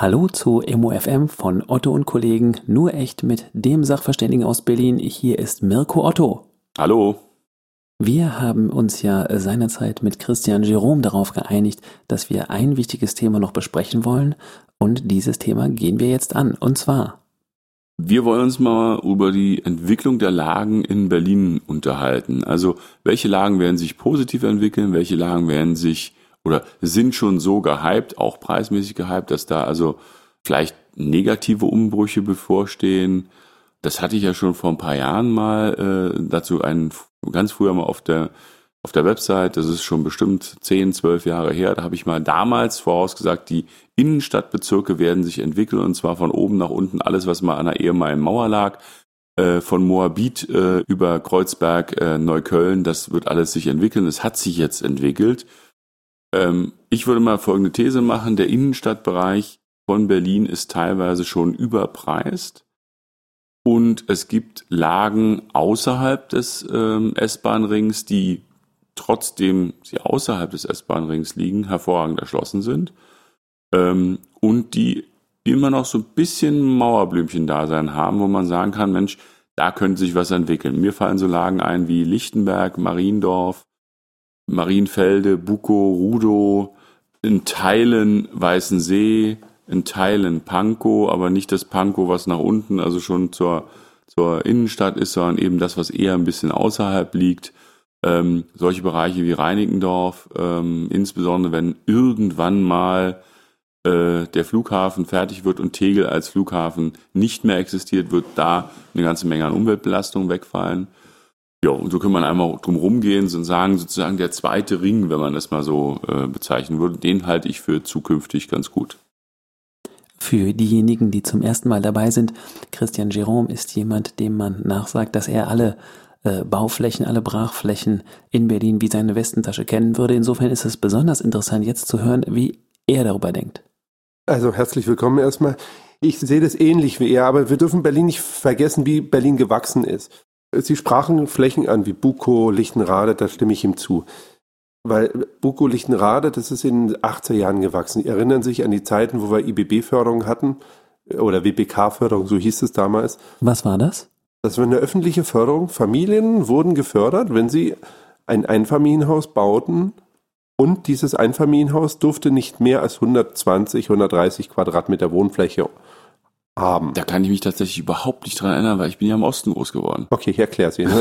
Hallo zu MOFM von Otto und Kollegen, nur echt mit dem Sachverständigen aus Berlin. Hier ist Mirko Otto. Hallo. Wir haben uns ja seinerzeit mit Christian Jerome darauf geeinigt, dass wir ein wichtiges Thema noch besprechen wollen und dieses Thema gehen wir jetzt an und zwar wir wollen uns mal über die Entwicklung der Lagen in Berlin unterhalten. Also welche Lagen werden sich positiv entwickeln, welche Lagen werden sich oder sind schon so gehypt, auch preismäßig gehypt, dass da also vielleicht negative Umbrüche bevorstehen. Das hatte ich ja schon vor ein paar Jahren mal äh, dazu einen ganz früher mal auf der auf der Website, das ist schon bestimmt 10, 12 Jahre her, da habe ich mal damals vorausgesagt, die Innenstadtbezirke werden sich entwickeln und zwar von oben nach unten alles, was mal an der ehemaligen Mauer lag, äh, von Moabit äh, über Kreuzberg, äh, Neukölln, das wird alles sich entwickeln. Es hat sich jetzt entwickelt. Ähm, ich würde mal folgende These machen. Der Innenstadtbereich von Berlin ist teilweise schon überpreist. Und es gibt Lagen außerhalb des ähm, S-Bahn-Rings, die trotzdem sie außerhalb des S-Bahn-Rings liegen, hervorragend erschlossen sind. Ähm, und die immer noch so ein bisschen Mauerblümchen-Dasein haben, wo man sagen kann, Mensch, da könnte sich was entwickeln. Mir fallen so Lagen ein wie Lichtenberg, Mariendorf, Marienfelde, Buko, Rudow, in Teilen Weißensee, in Teilen Pankow, aber nicht das Pankow, was nach unten, also schon zur, zur Innenstadt ist, sondern eben das, was eher ein bisschen außerhalb liegt. Ähm, solche Bereiche wie Reinickendorf, ähm, insbesondere wenn irgendwann mal äh, der Flughafen fertig wird und Tegel als Flughafen nicht mehr existiert, wird da eine ganze Menge an Umweltbelastung wegfallen. Ja, und so kann man einmal drum rumgehen und sagen, sozusagen der zweite Ring, wenn man das mal so äh, bezeichnen würde, den halte ich für zukünftig ganz gut. Für diejenigen, die zum ersten Mal dabei sind, Christian Jerome ist jemand, dem man nachsagt, dass er alle äh, Bauflächen, alle Brachflächen in Berlin wie seine Westentasche kennen würde. Insofern ist es besonders interessant, jetzt zu hören, wie er darüber denkt. Also herzlich willkommen erstmal. Ich sehe das ähnlich wie er, aber wir dürfen Berlin nicht vergessen, wie Berlin gewachsen ist. Sie sprachen Flächen an wie Buko, Lichtenrade, da stimme ich ihm zu. Weil Buko, Lichtenrade, das ist in den 80er Jahren gewachsen. Sie erinnern sich an die Zeiten, wo wir IBB-Förderung hatten oder WBK-Förderung, so hieß es damals. Was war das? Das war eine öffentliche Förderung. Familien wurden gefördert, wenn sie ein Einfamilienhaus bauten und dieses Einfamilienhaus durfte nicht mehr als 120, 130 Quadratmeter Wohnfläche haben. Da kann ich mich tatsächlich überhaupt nicht dran erinnern, weil ich bin ja im Osten groß geworden. Okay, ich erkläre es Ihnen.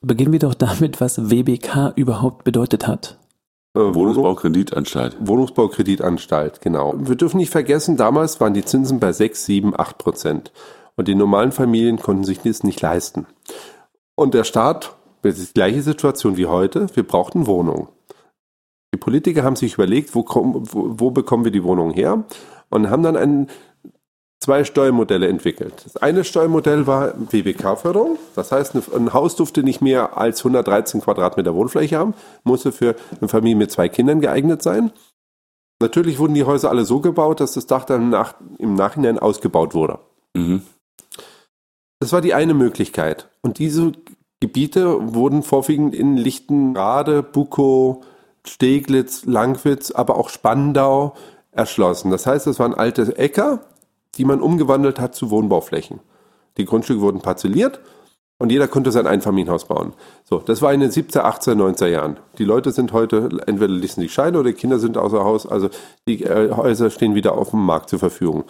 Beginnen wir doch damit, was WBK überhaupt bedeutet hat. Äh, Wohnungsbaukreditanstalt. Wohnungsbaukreditanstalt, genau. Wir dürfen nicht vergessen, damals waren die Zinsen bei 6, 7, 8 Prozent. Und die normalen Familien konnten sich das nicht leisten. Und der Staat, das ist die gleiche Situation wie heute, wir brauchten Wohnungen. Die Politiker haben sich überlegt, wo, wo, wo bekommen wir die Wohnungen her? Und haben dann einen zwei Steuermodelle entwickelt. Das eine Steuermodell war WBK-Förderung. Das heißt, ein Haus durfte nicht mehr als 113 Quadratmeter Wohnfläche haben, musste für eine Familie mit zwei Kindern geeignet sein. Natürlich wurden die Häuser alle so gebaut, dass das Dach dann nach, im Nachhinein ausgebaut wurde. Mhm. Das war die eine Möglichkeit. Und diese Gebiete wurden vorwiegend in Lichtenrade, Bukow, Steglitz, Langwitz, aber auch Spandau erschlossen. Das heißt, das waren alte Äcker, die man umgewandelt hat zu Wohnbauflächen. Die Grundstücke wurden parzelliert und jeder konnte sein Einfamilienhaus bauen. So, das war in den 17, 18, 19 Jahren. Die Leute sind heute, entweder ließen sich scheiden oder die Kinder sind außer Haus, also die äh, Häuser stehen wieder auf dem Markt zur Verfügung.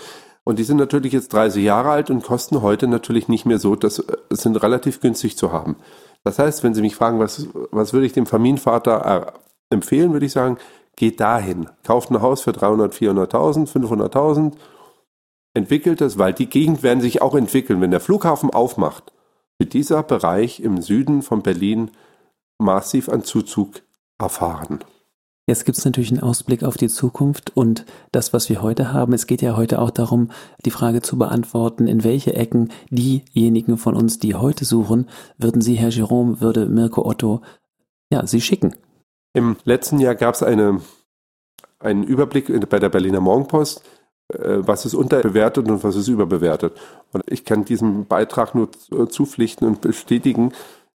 Und die sind natürlich jetzt 30 Jahre alt und kosten heute natürlich nicht mehr so, das äh, sind relativ günstig zu haben. Das heißt, wenn Sie mich fragen, was, was würde ich dem Familienvater äh, empfehlen, würde ich sagen, geht dahin. Kauft ein Haus für 300, 400.000, 500.000 entwickelt es, weil die Gegend werden sich auch entwickeln. Wenn der Flughafen aufmacht, wird dieser Bereich im Süden von Berlin massiv an Zuzug erfahren. Jetzt gibt es natürlich einen Ausblick auf die Zukunft und das, was wir heute haben. Es geht ja heute auch darum, die Frage zu beantworten, in welche Ecken diejenigen von uns, die heute suchen, würden Sie, Herr Jerome, würde Mirko Otto, ja, Sie schicken? Im letzten Jahr gab es eine, einen Überblick bei der Berliner Morgenpost, was ist unterbewertet und was ist überbewertet. Und ich kann diesem Beitrag nur zupflichten und bestätigen,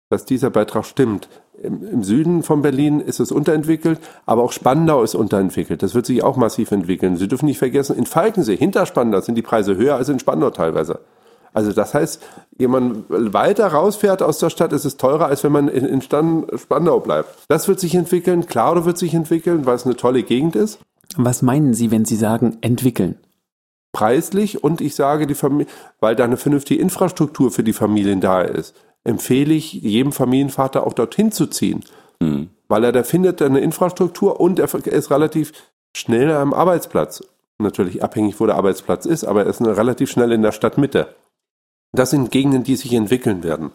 dass dieser Beitrag stimmt. Im, Im, Süden von Berlin ist es unterentwickelt, aber auch Spandau ist unterentwickelt. Das wird sich auch massiv entwickeln. Sie dürfen nicht vergessen, in Falkensee, hinter Spandau, sind die Preise höher als in Spandau teilweise. Also das heißt, man weiter rausfährt aus der Stadt, ist es teurer, als wenn man in, in Spandau bleibt. Das wird sich entwickeln. Klaro wird sich entwickeln, weil es eine tolle Gegend ist. Was meinen Sie, wenn Sie sagen entwickeln? Preislich und ich sage die Familie, weil da eine vernünftige Infrastruktur für die Familien da ist empfehle ich jedem Familienvater auch dorthin zu ziehen. Mhm. Weil er da findet eine Infrastruktur und er ist relativ schnell am Arbeitsplatz. Natürlich abhängig, wo der Arbeitsplatz ist, aber er ist relativ schnell in der Stadtmitte. Das sind Gegenden, die sich entwickeln werden.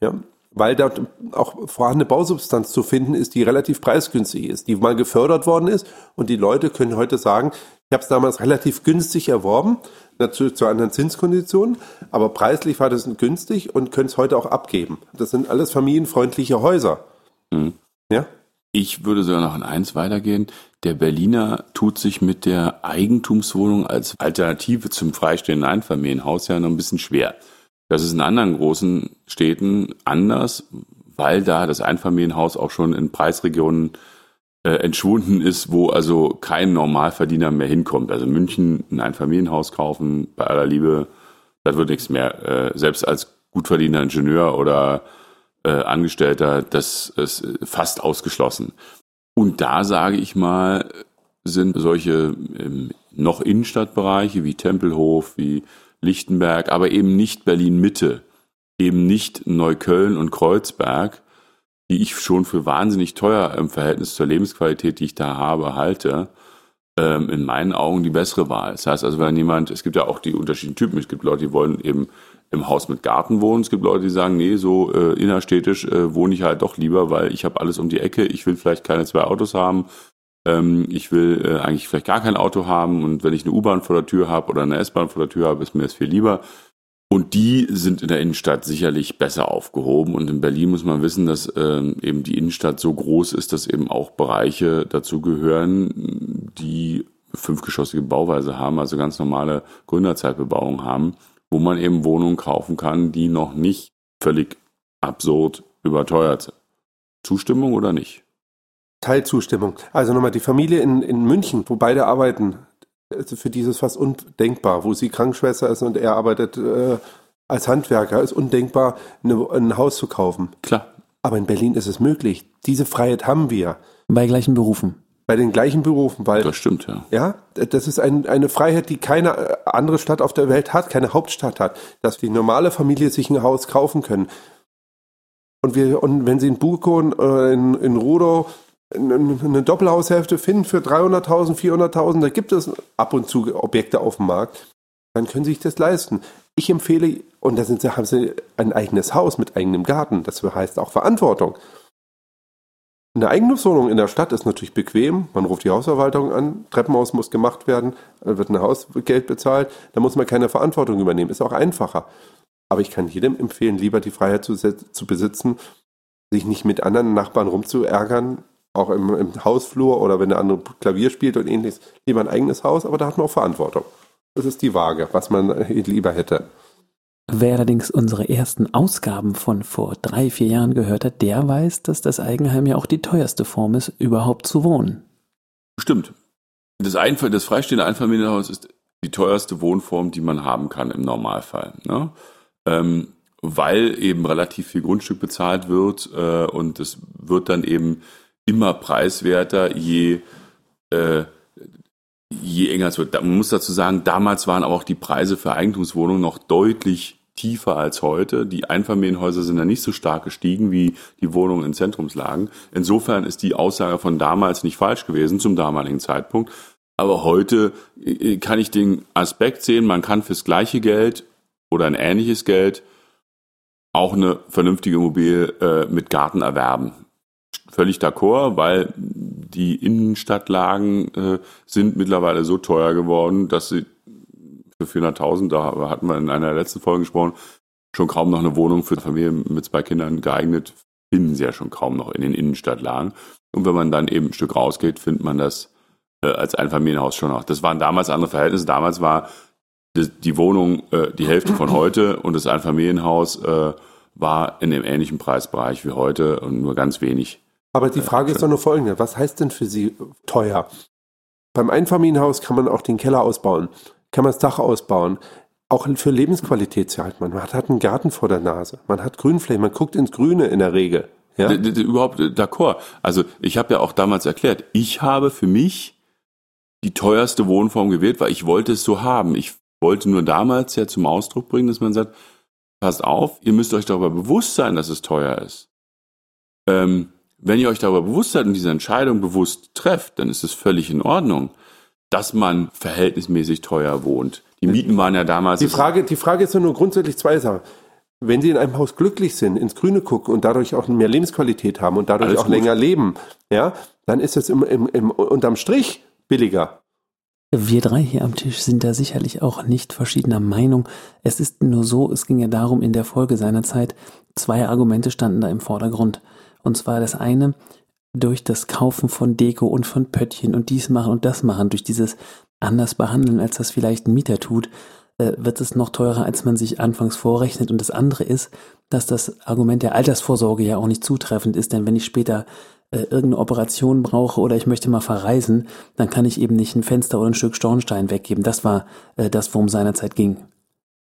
Ja? Weil dort auch vorhandene Bausubstanz zu finden ist, die relativ preisgünstig ist, die mal gefördert worden ist und die Leute können heute sagen, ich habe es damals relativ günstig erworben, natürlich zu anderen Zinskonditionen, aber preislich war das günstig und können es heute auch abgeben. Das sind alles familienfreundliche Häuser. Mhm. Ja? Ich würde sogar noch in eins weitergehen. Der Berliner tut sich mit der Eigentumswohnung als Alternative zum freistehenden Einfamilienhaus ja noch ein bisschen schwer. Das ist in anderen großen Städten anders, weil da das Einfamilienhaus auch schon in Preisregionen äh, entschwunden ist, wo also kein Normalverdiener mehr hinkommt. Also München ein Einfamilienhaus kaufen, bei aller Liebe, das wird nichts mehr. Äh, selbst als gut verdienter Ingenieur oder äh, Angestellter, das ist fast ausgeschlossen. Und da sage ich mal, sind solche ähm, noch Innenstadtbereiche wie Tempelhof, wie Lichtenberg, aber eben nicht Berlin Mitte, eben nicht Neukölln und Kreuzberg, die ich schon für wahnsinnig teuer im Verhältnis zur Lebensqualität, die ich da habe, halte, ähm, in meinen Augen die bessere Wahl. Das heißt also, wenn jemand, es gibt ja auch die unterschiedlichen Typen, es gibt Leute, die wollen eben im Haus mit Garten wohnen, es gibt Leute, die sagen, nee, so äh, innerstädtisch äh, wohne ich halt doch lieber, weil ich habe alles um die Ecke, ich will vielleicht keine zwei Autos haben, ähm, ich will äh, eigentlich vielleicht gar kein Auto haben und wenn ich eine U-Bahn vor der Tür habe oder eine S-Bahn vor der Tür habe, ist mir das viel lieber. Und die sind in der Innenstadt sicherlich besser aufgehoben. Und in Berlin muss man wissen, dass ähm, eben die Innenstadt so groß ist, dass eben auch Bereiche dazu gehören, die fünfgeschossige Bauweise haben, also ganz normale Gründerzeitbebauung haben, wo man eben Wohnungen kaufen kann, die noch nicht völlig absurd überteuert sind. Zustimmung oder nicht? Teilzustimmung. Also nochmal die Familie in, in München, wo beide arbeiten, also für dieses fast undenkbar, wo sie Krankenschwester ist und er arbeitet äh, als Handwerker, ist undenkbar, eine, ein Haus zu kaufen. Klar. Aber in Berlin ist es möglich. Diese Freiheit haben wir. Bei gleichen Berufen. Bei den gleichen Berufen, weil. Das stimmt, ja. Ja, das ist ein, eine Freiheit, die keine äh, andere Stadt auf der Welt hat, keine Hauptstadt hat, dass die normale Familie sich ein Haus kaufen können. Und wir, und wenn sie in Bukon oder in, in Rudow eine Doppelhaushälfte finden für 300.000, 400.000, da gibt es ab und zu Objekte auf dem Markt, dann können Sie sich das leisten. Ich empfehle, und da sind Sie, haben Sie ein eigenes Haus mit eigenem Garten, das heißt auch Verantwortung. Eine Eigentumswohnung in der Stadt ist natürlich bequem. Man ruft die Hausverwaltung an, Treppenhaus muss gemacht werden, dann wird ein Hausgeld bezahlt, da muss man keine Verantwortung übernehmen. Ist auch einfacher. Aber ich kann jedem empfehlen, lieber die Freiheit zu, zu besitzen, sich nicht mit anderen Nachbarn rumzuärgern, auch im, im Hausflur oder wenn der andere Klavier spielt und ähnliches, lieber ein eigenes Haus, aber da hat man auch Verantwortung. Das ist die Waage, was man lieber hätte. Wer allerdings unsere ersten Ausgaben von vor drei, vier Jahren gehört hat, der weiß, dass das Eigenheim ja auch die teuerste Form ist, überhaupt zu wohnen. Stimmt. Das, Einf das freistehende Einfamilienhaus ist die teuerste Wohnform, die man haben kann im Normalfall. Ne? Ähm, weil eben relativ viel Grundstück bezahlt wird äh, und es wird dann eben immer preiswerter, je, äh, je enger es wird. Man muss dazu sagen, damals waren aber auch die Preise für Eigentumswohnungen noch deutlich tiefer als heute. Die Einfamilienhäuser sind ja nicht so stark gestiegen wie die Wohnungen in Zentrumslagen. Insofern ist die Aussage von damals nicht falsch gewesen zum damaligen Zeitpunkt. Aber heute äh, kann ich den Aspekt sehen, man kann fürs gleiche Geld oder ein ähnliches Geld auch eine vernünftige Immobilie äh, mit Garten erwerben völlig d'accord, weil die Innenstadtlagen äh, sind mittlerweile so teuer geworden, dass sie für 400.000, da hatten wir in einer der letzten Folgen gesprochen, schon kaum noch eine Wohnung für Familien mit zwei Kindern geeignet, finden sie ja schon kaum noch in den Innenstadtlagen. Und wenn man dann eben ein Stück rausgeht, findet man das äh, als Einfamilienhaus schon noch. Das waren damals andere Verhältnisse. Damals war die, die Wohnung äh, die Hälfte von heute und das Einfamilienhaus äh, war in dem ähnlichen Preisbereich wie heute und nur ganz wenig. Aber die Frage ist doch nur folgende. Was heißt denn für Sie teuer? Beim Einfamilienhaus kann man auch den Keller ausbauen, kann man das Dach ausbauen. Auch für Lebensqualität zahlt man. Man hat einen Garten vor der Nase. Man hat Grünflächen. Man guckt ins Grüne in der Regel. Ja? Überhaupt d'accord. Also ich habe ja auch damals erklärt, ich habe für mich die teuerste Wohnform gewählt, weil ich wollte es so haben. Ich wollte nur damals ja zum Ausdruck bringen, dass man sagt, passt auf, ihr müsst euch darüber bewusst sein, dass es teuer ist. Ähm, wenn ihr euch darüber bewusst seid und diese Entscheidung bewusst trefft, dann ist es völlig in Ordnung, dass man verhältnismäßig teuer wohnt. Die Mieten waren ja damals. Die Frage, die Frage ist ja nur grundsätzlich zwei Sachen. Wenn Sie in einem Haus glücklich sind, ins Grüne gucken und dadurch auch mehr Lebensqualität haben und dadurch Alles auch gut. länger leben, ja, dann ist es im, im, im, unterm Strich billiger. Wir drei hier am Tisch sind da sicherlich auch nicht verschiedener Meinung. Es ist nur so, es ging ja darum, in der Folge seiner Zeit, zwei Argumente standen da im Vordergrund. Und zwar das eine, durch das Kaufen von Deko und von Pöttchen und dies machen und das machen, durch dieses anders behandeln, als das vielleicht ein Mieter tut, äh, wird es noch teurer, als man sich anfangs vorrechnet. Und das andere ist, dass das Argument der Altersvorsorge ja auch nicht zutreffend ist, denn wenn ich später äh, irgendeine Operation brauche oder ich möchte mal verreisen, dann kann ich eben nicht ein Fenster oder ein Stück Schornstein weggeben. Das war äh, das, worum seinerzeit ging.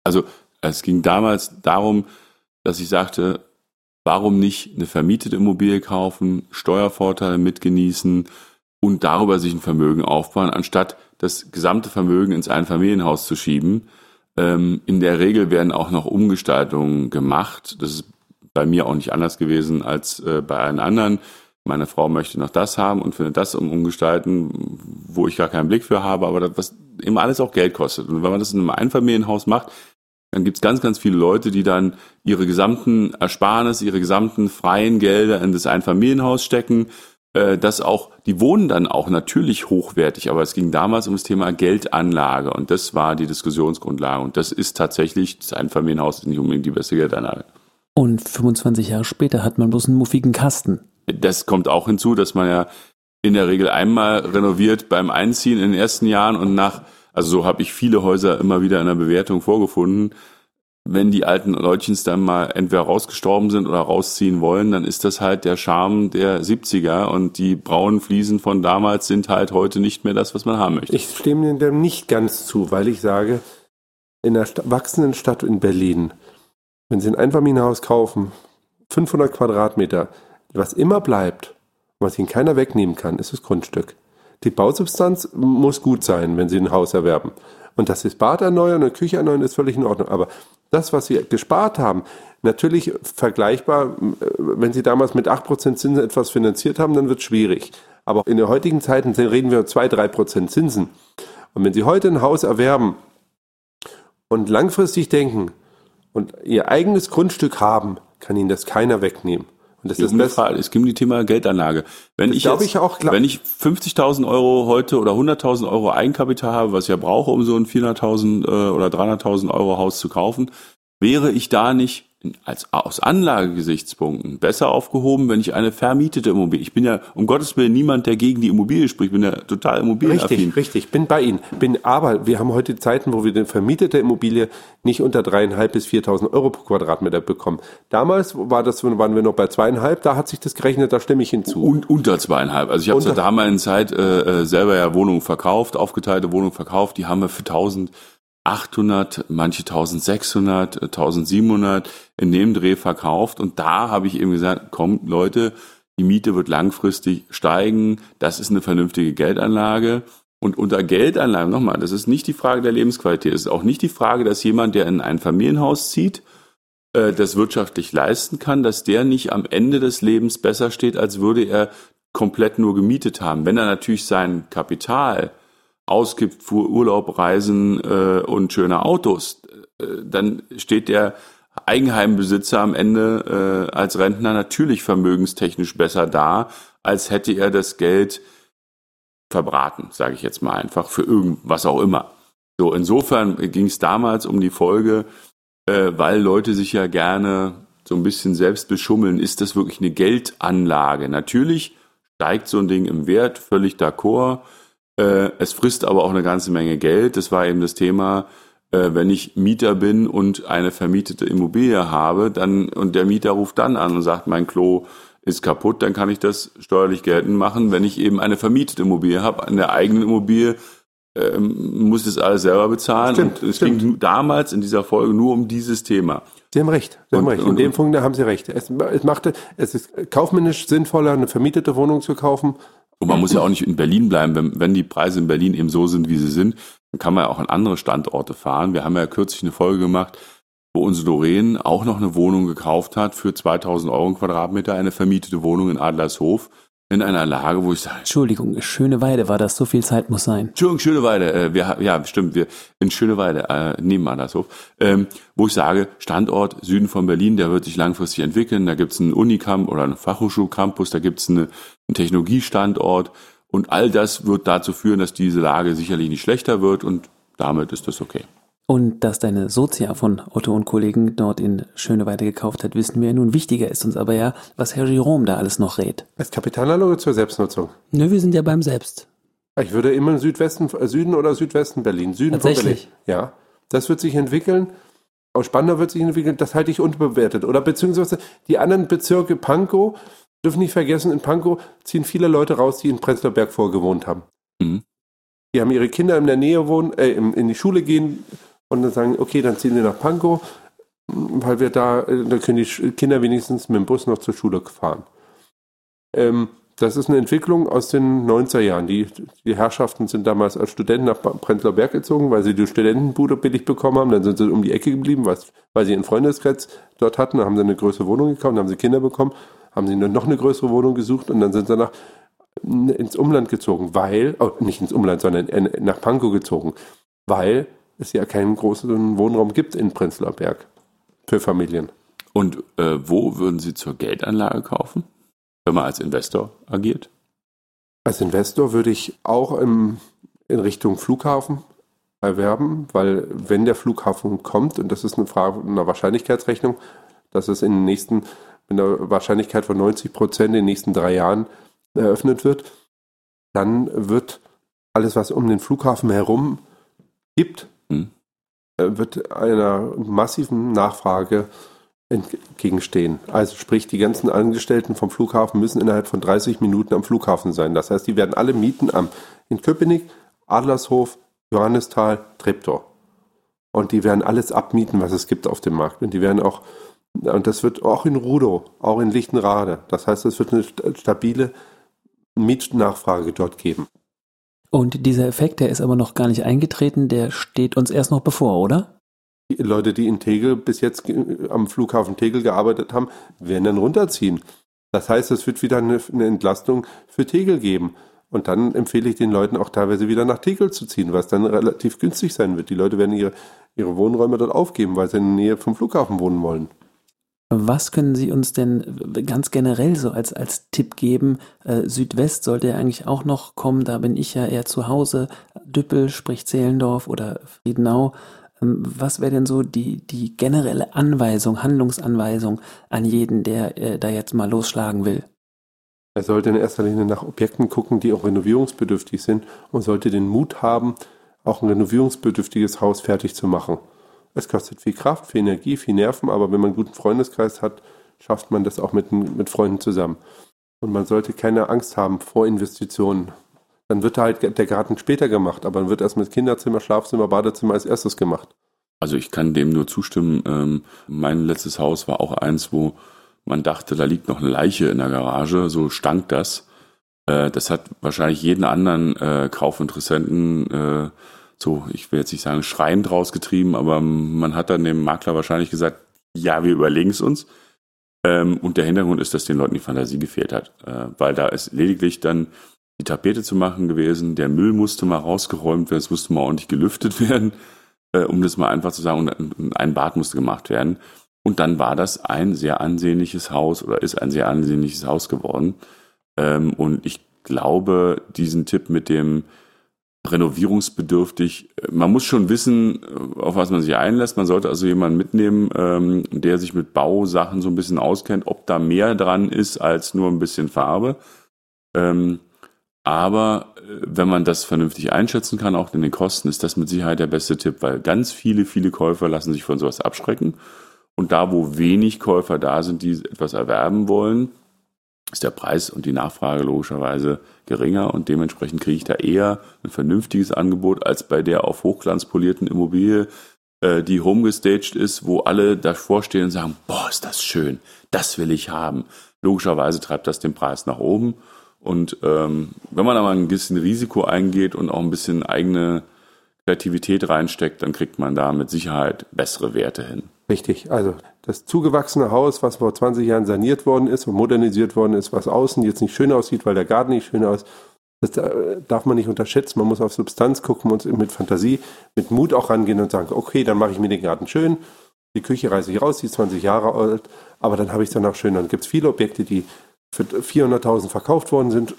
Also es ging damals darum, dass ich sagte, warum nicht eine vermietete Immobilie kaufen, Steuervorteile mitgenießen und darüber sich ein Vermögen aufbauen, anstatt das gesamte Vermögen ins Einfamilienhaus zu schieben. Ähm, in der Regel werden auch noch Umgestaltungen gemacht. Das ist bei mir auch nicht anders gewesen als äh, bei allen anderen meine Frau möchte noch das haben und findet das um umgestalten, wo ich gar keinen Blick für habe, aber das, was eben alles auch Geld kostet. Und wenn man das in einem Einfamilienhaus macht, dann gibt's ganz, ganz viele Leute, die dann ihre gesamten Ersparnisse, ihre gesamten freien Gelder in das Einfamilienhaus stecken. Äh, das auch, die wohnen dann auch natürlich hochwertig, aber es ging damals um das Thema Geldanlage und das war die Diskussionsgrundlage. Und das ist tatsächlich, das Einfamilienhaus ist nicht unbedingt die beste Geldanlage. Und 25 Jahre später hat man bloß einen muffigen Kasten das kommt auch hinzu, dass man ja in der Regel einmal renoviert beim Einziehen in den ersten Jahren und nach, also so habe ich viele Häuser immer wieder in der Bewertung vorgefunden. Wenn die alten Leutchens dann mal entweder rausgestorben sind oder rausziehen wollen, dann ist das halt der Charme der 70er und die braunen Fliesen von damals sind halt heute nicht mehr das, was man haben möchte. Ich stimme dem nicht ganz zu, weil ich sage, in einer wachsenden Stadt in Berlin, wenn Sie ein Einfamilienhaus kaufen, 500 Quadratmeter, was immer bleibt, was Ihnen keiner wegnehmen kann, ist das Grundstück. Die Bausubstanz muss gut sein, wenn Sie ein Haus erwerben. Und dass Sie das Bad erneuern und Küche erneuern, ist völlig in Ordnung. Aber das, was Sie gespart haben, natürlich vergleichbar, wenn Sie damals mit 8% Zinsen etwas finanziert haben, dann wird es schwierig. Aber in den heutigen Zeiten reden wir 2-3% Zinsen. Und wenn Sie heute ein Haus erwerben und langfristig denken und Ihr eigenes Grundstück haben, kann Ihnen das keiner wegnehmen. Und das ist das Frage. Es gibt die Thema Geldanlage. Wenn das ich jetzt, ich auch, wenn ich 50.000 Euro heute oder 100.000 Euro Eigenkapital habe, was ich ja brauche, um so ein 400.000 äh, oder 300.000 Euro Haus zu kaufen, wäre ich da nicht als aus Anlagegesichtspunkten besser aufgehoben, wenn ich eine vermietete Immobilie. Ich bin ja um Gottes Willen niemand, der gegen die Immobilie spricht. Ich bin ja total immobilienaffin. Richtig, richtig. Bin bei Ihnen. Bin aber wir haben heute Zeiten, wo wir eine vermietete Immobilie nicht unter dreieinhalb bis 4.000 Euro pro Quadratmeter bekommen. Damals war das, waren wir noch bei zweieinhalb. Da hat sich das gerechnet. Da stimme ich hinzu. Und unter zweieinhalb. Also ich habe zur damaligen Zeit äh, äh, selber ja Wohnungen verkauft, aufgeteilte Wohnungen verkauft. Die haben wir für 1000 800, manche 1600, 1700 in dem Dreh verkauft. Und da habe ich eben gesagt, kommt Leute, die Miete wird langfristig steigen. Das ist eine vernünftige Geldanlage. Und unter Geldanlage, nochmal, das ist nicht die Frage der Lebensqualität. Es ist auch nicht die Frage, dass jemand, der in ein Familienhaus zieht, äh, das wirtschaftlich leisten kann, dass der nicht am Ende des Lebens besser steht, als würde er komplett nur gemietet haben. Wenn er natürlich sein Kapital ausgibt für Urlaub, Reisen äh, und schöne Autos, äh, dann steht der Eigenheimbesitzer am Ende äh, als Rentner natürlich vermögenstechnisch besser da, als hätte er das Geld verbraten, sage ich jetzt mal einfach, für irgendwas auch immer. So, insofern ging es damals um die Folge, äh, weil Leute sich ja gerne so ein bisschen selbst beschummeln, ist das wirklich eine Geldanlage? Natürlich steigt so ein Ding im Wert, völlig d'accord. Äh, es frisst aber auch eine ganze Menge Geld. Das war eben das Thema, äh, wenn ich Mieter bin und eine vermietete Immobilie habe, dann und der Mieter ruft dann an und sagt, mein Klo ist kaputt, dann kann ich das steuerlich geltend machen. Wenn ich eben eine vermietete Immobilie habe, an der eigenen Immobilie ähm, muss ich das alles selber bezahlen. Stimmt, und es stimmt. ging damals in dieser Folge nur um dieses Thema. Sie haben recht. Sie haben Und- recht. In und- dem Punkt haben Sie recht. Es, es machte, es ist kaufmännisch sinnvoller, eine vermietete Wohnung zu kaufen. Und man muss ja auch nicht in Berlin bleiben. Wenn, wenn die Preise in Berlin eben so sind, wie sie sind, dann kann man ja auch an andere Standorte fahren. Wir haben ja kürzlich eine Folge gemacht, wo unsere Doreen auch noch eine Wohnung gekauft hat für 2000 Euro im Quadratmeter, eine vermietete Wohnung in Adlershof, in einer Lage, wo ich sage, Entschuldigung, Schöneweide war das, so viel Zeit muss sein. Entschuldigung, Schöneweide, äh, wir, ja, stimmt, wir in Schöneweide, äh, neben Adlershof, ähm, wo ich sage, Standort Süden von Berlin, der wird sich langfristig entwickeln, da gibt's einen Unicamp oder einen Fachhochschulcampus, da gibt's eine, einen Technologiestandort und all das wird dazu führen, dass diese Lage sicherlich nicht schlechter wird und damit ist das okay. Und dass deine Sozia von Otto und Kollegen dort in Schöneweide gekauft hat, wissen wir ja nun. Wichtiger ist uns aber ja, was Herr Jerome da alles noch rät. Als Kapitalanlage zur Selbstnutzung. Nö, wir sind ja beim Selbst. Ich würde immer Südwesten, äh, Süden oder Südwesten Berlin. Süden Tatsächlich? Berlin. Ja. Das wird sich entwickeln. Auch Spandau wird sich entwickeln. Das halte ich unterbewertet. Oder beziehungsweise die anderen Bezirke Pankow, dürfen nicht vergessen, in Pankow ziehen viele Leute raus, die in Prenzlauer Berg vorgewohnt haben. Mhm. Die haben ihre Kinder in der Nähe wohnen, äh, in die Schule gehen und dann sagen, okay, dann ziehen wir nach Pankow, weil wir da, äh, da können die Kinder wenigstens mit dem Bus noch zur Schule fahren. Ähm, das ist eine Entwicklung aus den 90er Jahren. Die, die Herrschaften sind damals als Studenten nach Prenzlauer Berg gezogen, weil sie die Studentenbude billig bekommen haben. Dann sind sie um die Ecke geblieben, was, weil sie einen Freundeskreis dort hatten. Dann haben sie eine größere Wohnung gekauft, dann haben sie Kinder bekommen, haben sie noch eine größere Wohnung gesucht und dann sind sie nach, ins Umland gezogen, weil, oh, nicht ins Umland, sondern nach Pankow gezogen, weil es ja keinen großen Wohnraum gibt in Prenzlauer Berg für Familien. Und äh, wo würden Sie zur Geldanlage kaufen, wenn man als Investor agiert? Als Investor würde ich auch im, in Richtung Flughafen erwerben, weil wenn der Flughafen kommt, und das ist eine Frage einer Wahrscheinlichkeitsrechnung, dass es in den nächsten, mit einer Wahrscheinlichkeit von 90 Prozent in den nächsten drei Jahren eröffnet wird, dann wird alles, was um den Flughafen herum gibt, wird einer massiven Nachfrage entgegenstehen. Also sprich, die ganzen Angestellten vom Flughafen müssen innerhalb von 30 Minuten am Flughafen sein. Das heißt, die werden alle mieten am, in Köpenick, Adlershof, Johannisthal, Treptow. Und die werden alles abmieten, was es gibt auf dem Markt. Und die werden auch, und das wird auch in Rudow, auch in Lichtenrade. Das heißt, es wird eine st- stabile Mietnachfrage dort geben. Und dieser Effekt, der ist aber noch gar nicht eingetreten, der steht uns erst noch bevor, oder? Die Leute, die in Tegel bis jetzt am Flughafen Tegel gearbeitet haben, werden dann runterziehen. Das heißt, es wird wieder eine, eine Entlastung für Tegel geben. Und dann empfehle ich den Leuten auch teilweise wieder nach Tegel zu ziehen, was dann relativ günstig sein wird. Die Leute werden ihre, ihre Wohnräume dort aufgeben, weil sie in der Nähe vom Flughafen wohnen wollen. Was können Sie uns denn ganz generell so als, als Tipp geben? Äh, Südwest sollte ja eigentlich auch noch kommen, da bin ich ja eher zu Hause. Düppel, sprich Zehlendorf oder Friedenau. Ähm, was wäre denn so die, die generelle Anweisung, Handlungsanweisung an jeden, der äh, da jetzt mal losschlagen will? Er sollte in erster Linie nach Objekten gucken, die auch renovierungsbedürftig sind und sollte den Mut haben, auch ein renovierungsbedürftiges Haus fertig zu machen. Es kostet viel Kraft, viel Energie, viel Nerven, aber wenn man einen guten Freundeskreis hat, schafft man das auch mit, mit Freunden zusammen. Und man sollte keine Angst haben vor Investitionen. Dann wird halt der Garten später gemacht, aber dann wird erst mit Kinderzimmer, Schlafzimmer, Badezimmer als erstes gemacht. Also ich kann dem nur zustimmen. Ähm, mein letztes Haus war auch eins, wo man dachte, da liegt noch eine Leiche in der Garage. So stank das. Äh, das hat wahrscheinlich jeden anderen äh, Kaufinteressenten äh, so, ich will jetzt nicht sagen, schreiend rausgetrieben, aber man hat dann dem Makler wahrscheinlich gesagt, ja, wir überlegen es uns. Ähm, und der Hintergrund ist, dass den Leuten die Fantasie gefehlt hat. Äh, weil da ist lediglich dann die Tapete zu machen gewesen, der Müll musste mal rausgeräumt werden, es musste mal ordentlich gelüftet werden, äh, um das mal einfach zu sagen, und ein Bad musste gemacht werden. Und dann war das ein sehr ansehnliches Haus oder ist ein sehr ansehnliches Haus geworden. Ähm, und ich glaube, diesen Tipp mit dem renovierungsbedürftig, äh, man muss schon wissen, äh, auf was man sich einlässt. Man sollte also jemanden mitnehmen, ähm, der sich mit Bausachen so ein bisschen auskennt, ob da mehr dran ist als nur ein bisschen Farbe. Ähm, aber äh, wenn man das vernünftig einschätzen kann, auch in den Kosten, ist das mit Sicherheit der beste Tipp, weil ganz viele, viele Käufer lassen sich von sowas abschrecken. Und da, wo wenig Käufer da sind, die etwas erwerben wollen, ist der Preis und die Nachfrage logischerweise geringer und dementsprechend kriege ich da eher ein vernünftiges Angebot als bei der auf Hochglanz polierten Immobilie, äh, die homegestaged ist, wo alle davor stehen und sagen, boah, ist das schön, das will ich haben. Logischerweise treibt das den Preis nach oben und ähm, wenn man aber ein bisschen Risiko eingeht und auch ein bisschen eigene Kreativität reinsteckt, dann kriegt man da mit Sicherheit bessere Werte hin. Richtig, also das zugewachsene Haus, was vor 20 Jahren saniert worden ist und modernisiert worden ist, was außen jetzt nicht schön aussieht, weil der Garten nicht schön aussieht, das darf man nicht unterschätzen. Man muss auf Substanz gucken und mit Fantasie, mit Mut auch rangehen und sagen, okay, dann mache ich mir den Garten schön. Die Küche reiße ich raus, die ist 20 Jahre alt, aber dann habe ich es danach schön. Dann gibt es viele Objekte, die für 400.000 verkauft worden sind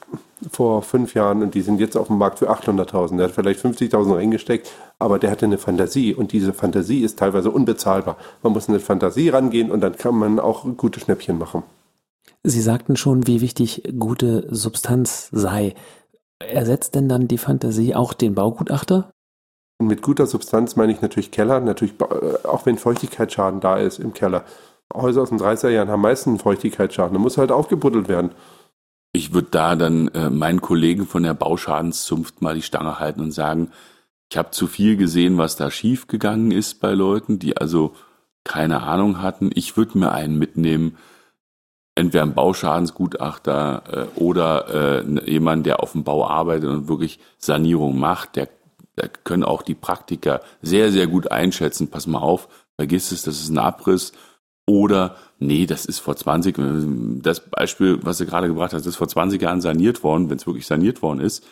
vor fünf Jahren und die sind jetzt auf dem Markt für 800.000. Der hat vielleicht 50.000 reingesteckt, aber der hatte eine Fantasie und diese Fantasie ist teilweise unbezahlbar. Man muss in eine Fantasie rangehen und dann kann man auch gute Schnäppchen machen. Sie sagten schon, wie wichtig gute Substanz sei. Ersetzt denn dann die Fantasie auch den Baugutachter? Und mit guter Substanz meine ich natürlich Keller, natürlich äh, auch wenn Feuchtigkeitsschaden da ist im Keller. Häuser aus den 30er Jahren haben meistens einen Feuchtigkeitsschaden. Da muss halt aufgebuddelt werden. Ich würde da dann äh, meinen Kollegen von der Bauschadenszunft mal die Stange halten und sagen, ich habe zu viel gesehen, was da schiefgegangen ist bei Leuten, die also keine Ahnung hatten. Ich würde mir einen mitnehmen, entweder ein Bauschadensgutachter äh, oder äh, jemand, der auf dem Bau arbeitet und wirklich Sanierung macht. Der, der können auch die Praktiker sehr, sehr gut einschätzen. Pass mal auf, vergiss es, das ist ein Abriss oder, nee, das ist vor 20, das Beispiel, was du gerade gebracht hast, ist vor 20 Jahren saniert worden, wenn es wirklich saniert worden ist,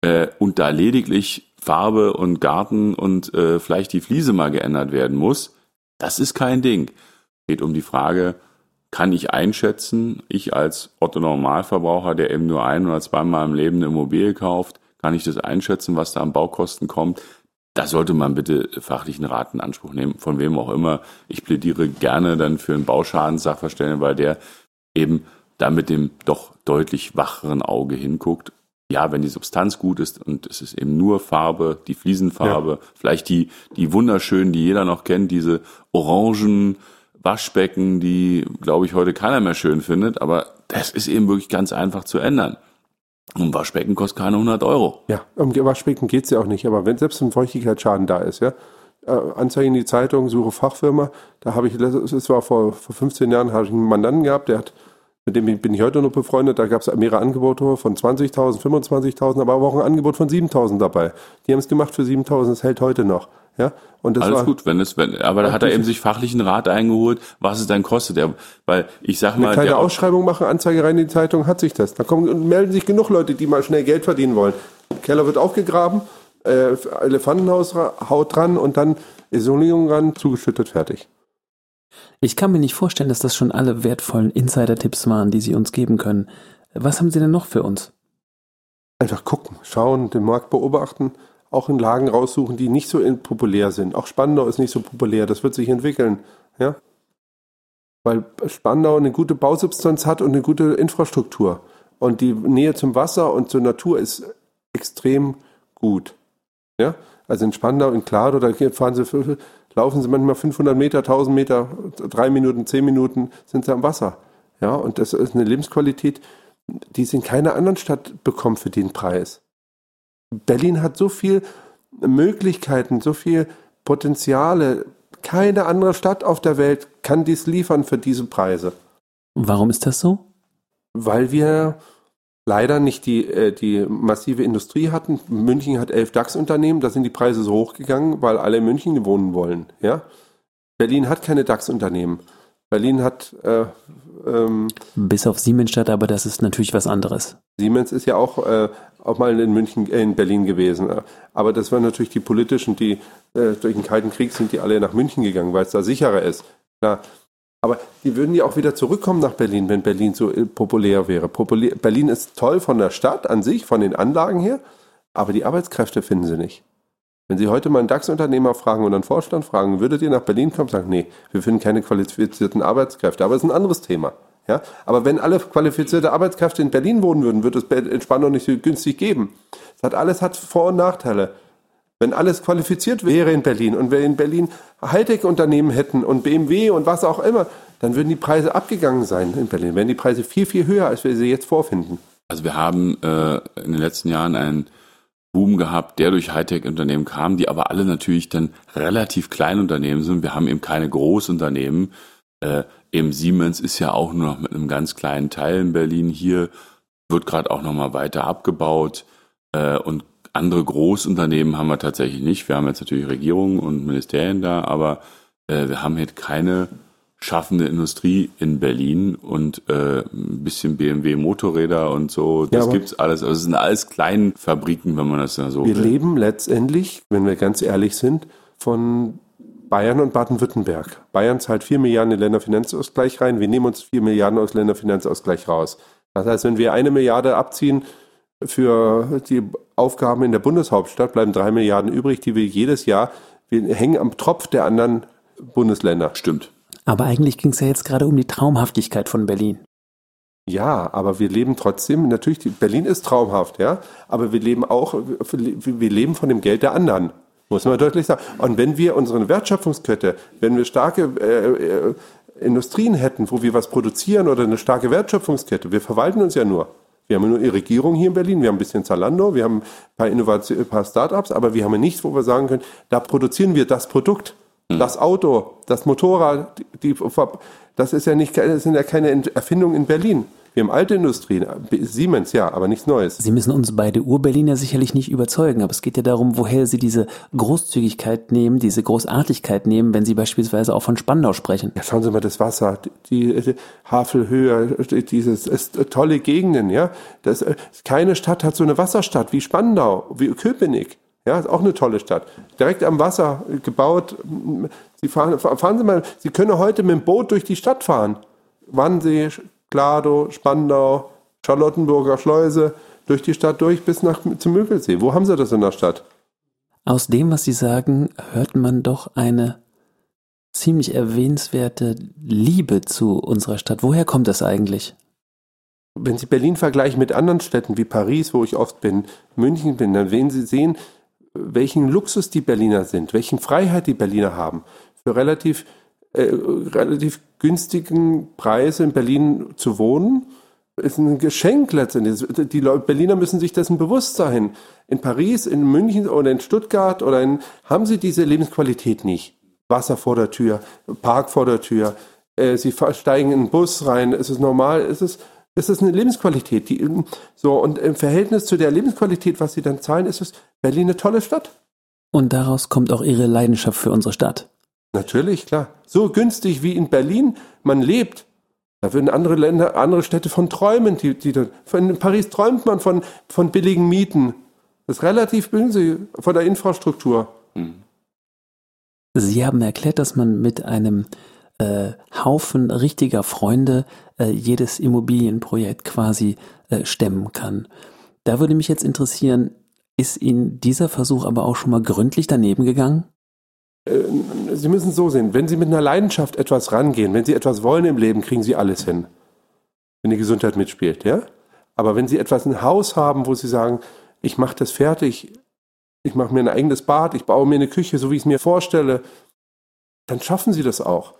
äh, und da lediglich Farbe und Garten und äh, vielleicht die Fliese mal geändert werden muss, das ist kein Ding. Geht um die Frage, kann ich einschätzen, ich als Otto Normalverbraucher, der eben nur ein oder zweimal im Leben eine Immobilie kauft, kann ich das einschätzen, was da an Baukosten kommt? Da sollte man bitte fachlichen Rat in Anspruch nehmen, von wem auch immer. Ich plädiere gerne dann für einen Bauschadensachverständigen, weil der eben da mit dem doch deutlich wacheren Auge hinguckt. Ja, wenn die Substanz gut ist und es ist eben nur Farbe, die Fliesenfarbe, ja. vielleicht die, die wunderschönen, die jeder noch kennt, diese orangen Waschbecken, die, glaube ich, heute keiner mehr schön findet, aber das ist eben wirklich ganz einfach zu ändern. Ein Waschbecken kostet keine 100 Euro. Ja, um Waschbecken geht es ja auch nicht. Aber wenn selbst ein Feuchtigkeitsschaden da ist, ja, äh, Anzeige in die Zeitung, suche Fachfirma, da habe ich, es war vor, vor 15 Jahren, habe ich einen Mandanten gehabt, der hat, mit dem bin ich heute noch befreundet, da gab es mehrere Angebote von 20.000, 25.000, aber auch ein Angebot von 7.000 dabei. Die haben es gemacht für 7.000, das hält heute noch. Ja, und das Alles war, gut, wenn es, wenn, aber da hat er eben sich fachlichen Rat eingeholt, was es dann kostet. Er, weil ich sag mal. Eine kleine Ausschreibung machen, Anzeige rein in die Zeitung, hat sich das. Da kommen und melden sich genug Leute, die mal schnell Geld verdienen wollen. Keller wird aufgegraben, äh, Elefantenhaus haut dran und dann Isolierung ran, zugeschüttet, fertig. Ich kann mir nicht vorstellen, dass das schon alle wertvollen Insider-Tipps waren, die Sie uns geben können. Was haben Sie denn noch für uns? Einfach gucken, schauen, den Markt beobachten auch in Lagen raussuchen, die nicht so populär sind. Auch Spandau ist nicht so populär, das wird sich entwickeln. Ja? Weil Spandau eine gute Bausubstanz hat und eine gute Infrastruktur. Und die Nähe zum Wasser und zur Natur ist extrem gut. Ja? Also in Spandau, in Klado, da fahren sie, laufen sie manchmal 500 Meter, 1000 Meter, drei Minuten, zehn Minuten sind sie am Wasser. Ja, und das ist eine Lebensqualität, die sie in keiner anderen Stadt bekommen für den Preis. Berlin hat so viel Möglichkeiten, so viel Potenziale. Keine andere Stadt auf der Welt kann dies liefern für diese Preise. Warum ist das so? Weil wir leider nicht die, äh, die massive Industrie hatten. München hat elf DAX-Unternehmen, da sind die Preise so hochgegangen, weil alle in München wohnen wollen. Ja? Berlin hat keine DAX-Unternehmen. Berlin hat äh, ähm, bis auf Siemensstadt, aber das ist natürlich was anderes. Siemens ist ja auch äh, auch mal in München, äh, in Berlin gewesen. Aber das waren natürlich die politischen, die äh, durch den Kalten Krieg sind die alle nach München gegangen, weil es da sicherer ist. Klar. Aber die würden ja auch wieder zurückkommen nach Berlin, wenn Berlin so populär wäre. Populär, Berlin ist toll von der Stadt an sich, von den Anlagen her, aber die Arbeitskräfte finden sie nicht. Wenn Sie heute mal einen DAX-Unternehmer fragen und einen Vorstand fragen, würdet ihr nach Berlin kommen und sagen, nee, wir finden keine qualifizierten Arbeitskräfte. Aber es ist ein anderes Thema. Ja? Aber wenn alle qualifizierte Arbeitskräfte in Berlin wohnen würden, würde es Entspannung nicht so günstig geben. Das hat alles hat Vor- und Nachteile. Wenn alles qualifiziert wäre in Berlin und wir in Berlin Hightech-Unternehmen hätten und BMW und was auch immer, dann würden die Preise abgegangen sein in Berlin. Wären die Preise viel, viel höher, als wir sie jetzt vorfinden. Also wir haben äh, in den letzten Jahren einen Boom gehabt, der durch Hightech-Unternehmen kam, die aber alle natürlich dann relativ kleine Unternehmen sind. Wir haben eben keine Großunternehmen. Äh, eben Siemens ist ja auch nur noch mit einem ganz kleinen Teil in Berlin hier, wird gerade auch nochmal weiter abgebaut. Äh, und andere Großunternehmen haben wir tatsächlich nicht. Wir haben jetzt natürlich Regierungen und Ministerien da, aber äh, wir haben jetzt keine schaffende Industrie in Berlin und äh, ein bisschen BMW Motorräder und so. Das ja, gibt's alles. Also es sind alles kleine Fabriken, wenn man das ja so Wir will. leben letztendlich, wenn wir ganz ehrlich sind, von Bayern und Baden-Württemberg. Bayern zahlt 4 Milliarden in Länderfinanzausgleich rein. Wir nehmen uns 4 Milliarden aus Länderfinanzausgleich raus. Das heißt, wenn wir eine Milliarde abziehen für die Aufgaben in der Bundeshauptstadt, bleiben 3 Milliarden übrig, die wir jedes Jahr, wir hängen am Tropf der anderen Bundesländer. Stimmt. Aber eigentlich ging es ja jetzt gerade um die Traumhaftigkeit von Berlin. Ja, aber wir leben trotzdem, natürlich, Berlin ist traumhaft, ja, aber wir leben auch, wir leben von dem Geld der anderen, muss man deutlich sagen. Und wenn wir unsere Wertschöpfungskette, wenn wir starke äh, äh, Industrien hätten, wo wir was produzieren oder eine starke Wertschöpfungskette, wir verwalten uns ja nur. Wir haben nur die Regierung hier in Berlin, wir haben ein bisschen Zalando, wir haben ein paar Innovationen, ein paar Startups, aber wir haben nichts, wo wir sagen können, da produzieren wir das Produkt. Hm. Das Auto, das Motorrad, die, das ist ja nicht, das sind ja keine Erfindungen in Berlin. Wir haben alte Industrien, Siemens, ja, aber nichts Neues. Sie müssen uns beide Ur-Berliner sicherlich nicht überzeugen, aber es geht ja darum, woher Sie diese Großzügigkeit nehmen, diese Großartigkeit nehmen, wenn Sie beispielsweise auch von Spandau sprechen. Ja, schauen Sie mal das Wasser, die, die Havelhöhe, dieses ist, tolle Gegenden, ja. Das, keine Stadt hat so eine Wasserstadt wie Spandau, wie Köpenick. Ja, ist auch eine tolle Stadt. Direkt am Wasser gebaut. Sie fahren, fahren Sie mal, Sie können heute mit dem Boot durch die Stadt fahren. Wannsee, Glado, Spandau, Charlottenburger Schleuse, durch die Stadt durch bis nach zum Mögelsee. Wo haben Sie das in der Stadt? Aus dem, was Sie sagen, hört man doch eine ziemlich erwähnenswerte Liebe zu unserer Stadt. Woher kommt das eigentlich? Wenn Sie Berlin vergleichen mit anderen Städten wie Paris, wo ich oft bin, München bin, dann werden Sie sehen, welchen Luxus die Berliner sind, welchen Freiheit die Berliner haben. Für relativ, äh, relativ günstigen Preise in Berlin zu wohnen, ist ein Geschenk letztendlich. Die Berliner müssen sich dessen bewusst sein. In Paris, in München oder in Stuttgart oder in, haben sie diese Lebensqualität nicht. Wasser vor der Tür, Park vor der Tür, äh, sie steigen in den Bus rein, es ist normal, es ist ist es eine Lebensqualität. Die, so, und im Verhältnis zu der Lebensqualität, was sie dann zahlen, ist es Berlin eine tolle Stadt. Und daraus kommt auch ihre Leidenschaft für unsere Stadt. Natürlich, klar. So günstig wie in Berlin man lebt, da würden andere Länder, andere Städte von träumen. Die, die, in Paris träumt man von, von billigen Mieten. Das ist relativ günstig von der Infrastruktur. Sie haben erklärt, dass man mit einem äh, Haufen richtiger Freunde äh, jedes Immobilienprojekt quasi äh, stemmen kann. Da würde mich jetzt interessieren, ist Ihnen dieser Versuch aber auch schon mal gründlich daneben gegangen? Äh, Sie müssen es so sehen, wenn Sie mit einer Leidenschaft etwas rangehen, wenn Sie etwas wollen im Leben, kriegen Sie alles hin. Wenn die Gesundheit mitspielt, ja? Aber wenn Sie etwas ein Haus haben, wo Sie sagen, ich mache das fertig, ich mache mir ein eigenes Bad, ich baue mir eine Küche, so wie ich es mir vorstelle, dann schaffen Sie das auch.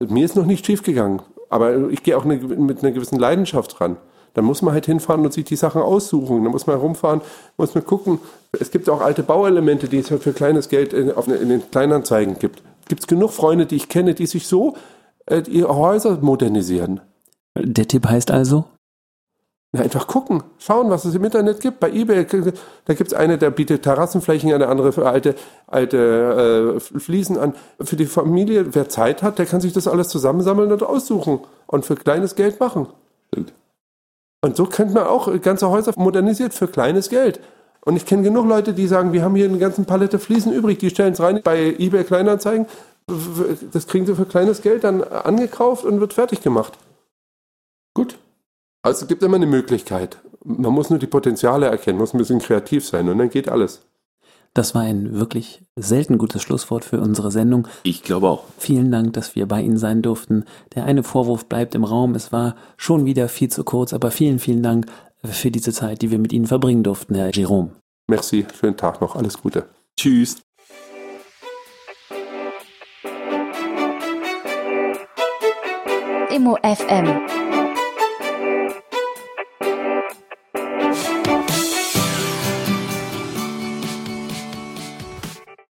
Mir ist noch nicht schief gegangen, aber ich gehe auch eine, mit einer gewissen Leidenschaft dran. Dann muss man halt hinfahren und sich die Sachen aussuchen. Dann muss man herumfahren, muss man gucken. Es gibt auch alte Bauelemente, die es für kleines Geld in, auf, in den Kleinanzeigen gibt. Gibt es genug Freunde, die ich kenne, die sich so äh, ihre Häuser modernisieren. Der Tipp heißt also? Na, einfach gucken, schauen, was es im Internet gibt. Bei eBay, da gibt es eine, der bietet Terrassenflächen, eine andere für alte, alte äh, Fliesen an. Für die Familie, wer Zeit hat, der kann sich das alles zusammensammeln und aussuchen und für kleines Geld machen. Stimmt. Und so könnte man auch ganze Häuser modernisiert für kleines Geld. Und ich kenne genug Leute, die sagen, wir haben hier eine ganze Palette Fliesen übrig, die stellen es rein bei eBay Kleinanzeigen, Das kriegen sie für kleines Geld dann angekauft und wird fertig gemacht. Gut. Also es gibt immer eine Möglichkeit. Man muss nur die Potenziale erkennen, muss ein bisschen kreativ sein und dann geht alles. Das war ein wirklich selten gutes Schlusswort für unsere Sendung. Ich glaube auch. Vielen Dank, dass wir bei Ihnen sein durften. Der eine Vorwurf bleibt im Raum. Es war schon wieder viel zu kurz, aber vielen, vielen Dank für diese Zeit, die wir mit Ihnen verbringen durften, Herr Jerome. Merci, schönen Tag noch, alles Gute. Tschüss. Immo FM